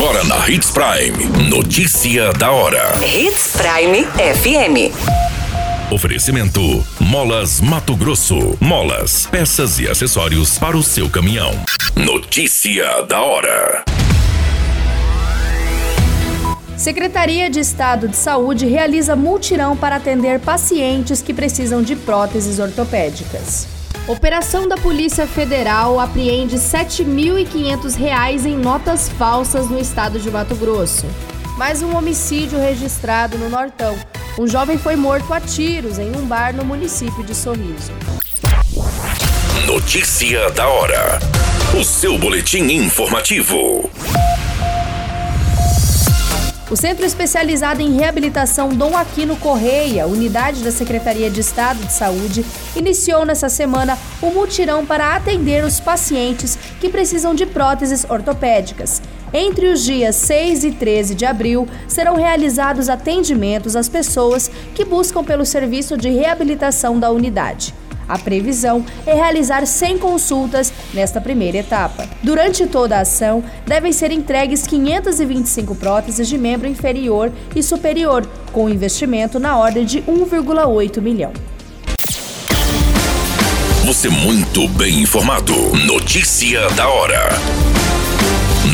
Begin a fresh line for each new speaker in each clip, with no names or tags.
Agora na Hits Prime. Notícia da hora.
Hits Prime FM.
Oferecimento: Molas Mato Grosso. Molas, peças e acessórios para o seu caminhão. Notícia da hora.
Secretaria de Estado de Saúde realiza multirão para atender pacientes que precisam de próteses ortopédicas. Operação da Polícia Federal apreende R$ 7.500 em notas falsas no estado de Mato Grosso. Mais um homicídio registrado no Nortão. Um jovem foi morto a tiros em um bar no município de Sorriso.
Notícia da hora. O seu boletim informativo.
O Centro Especializado em Reabilitação Dom Aquino Correia, unidade da Secretaria de Estado de Saúde, iniciou nessa semana o um mutirão para atender os pacientes que precisam de próteses ortopédicas. Entre os dias 6 e 13 de abril, serão realizados atendimentos às pessoas que buscam pelo serviço de reabilitação da unidade. A previsão é realizar 100 consultas nesta primeira etapa. Durante toda a ação, devem ser entregues 525 próteses de membro inferior e superior, com investimento na ordem de 1,8 milhão.
Você muito bem informado. Notícia da hora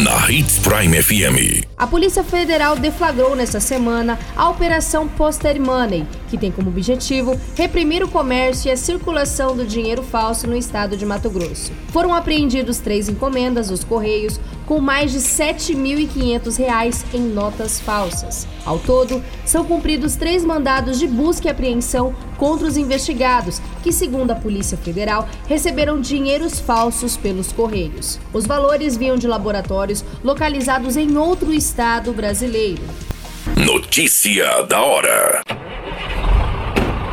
na Hits Prime FM.
A Polícia Federal deflagrou nesta semana a Operação Poster Money, que tem como objetivo reprimir o comércio e a circulação do dinheiro falso no estado de Mato Grosso. Foram apreendidos três encomendas dos Correios com mais de R$ 7.500 em notas falsas. Ao todo, são cumpridos três mandados de busca e apreensão contra os investigados, que, segundo a Polícia Federal, receberam dinheiros falsos pelos Correios. Os valores vinham de laboratórios localizados em outro estado brasileiro.
Notícia da hora.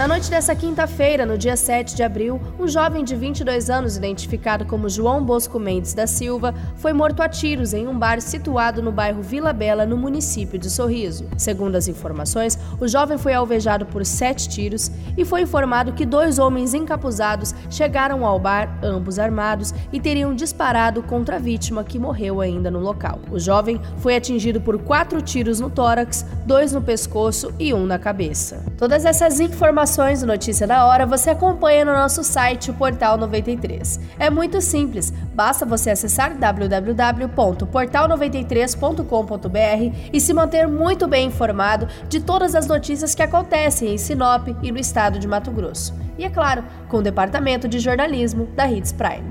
Na noite dessa quinta-feira, no dia 7 de abril, um jovem de 22 anos, identificado como João Bosco Mendes da Silva, foi morto a tiros em um bar situado no bairro Vila Bela, no município de Sorriso. Segundo as informações, o jovem foi alvejado por sete tiros e foi informado que dois homens encapuzados chegaram ao bar, ambos armados, e teriam disparado contra a vítima, que morreu ainda no local. O jovem foi atingido por quatro tiros no tórax, dois no pescoço e um na cabeça. Todas essas informações do Notícia da Hora você acompanha no nosso site, o Portal 93. É muito simples, basta você acessar www.portal93.com.br e se manter muito bem informado de todas as notícias que acontecem em Sinop e no estado de Mato Grosso. E é claro, com o departamento de jornalismo da Hits Prime.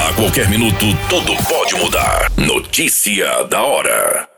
A qualquer minuto, tudo pode mudar. Notícia da hora.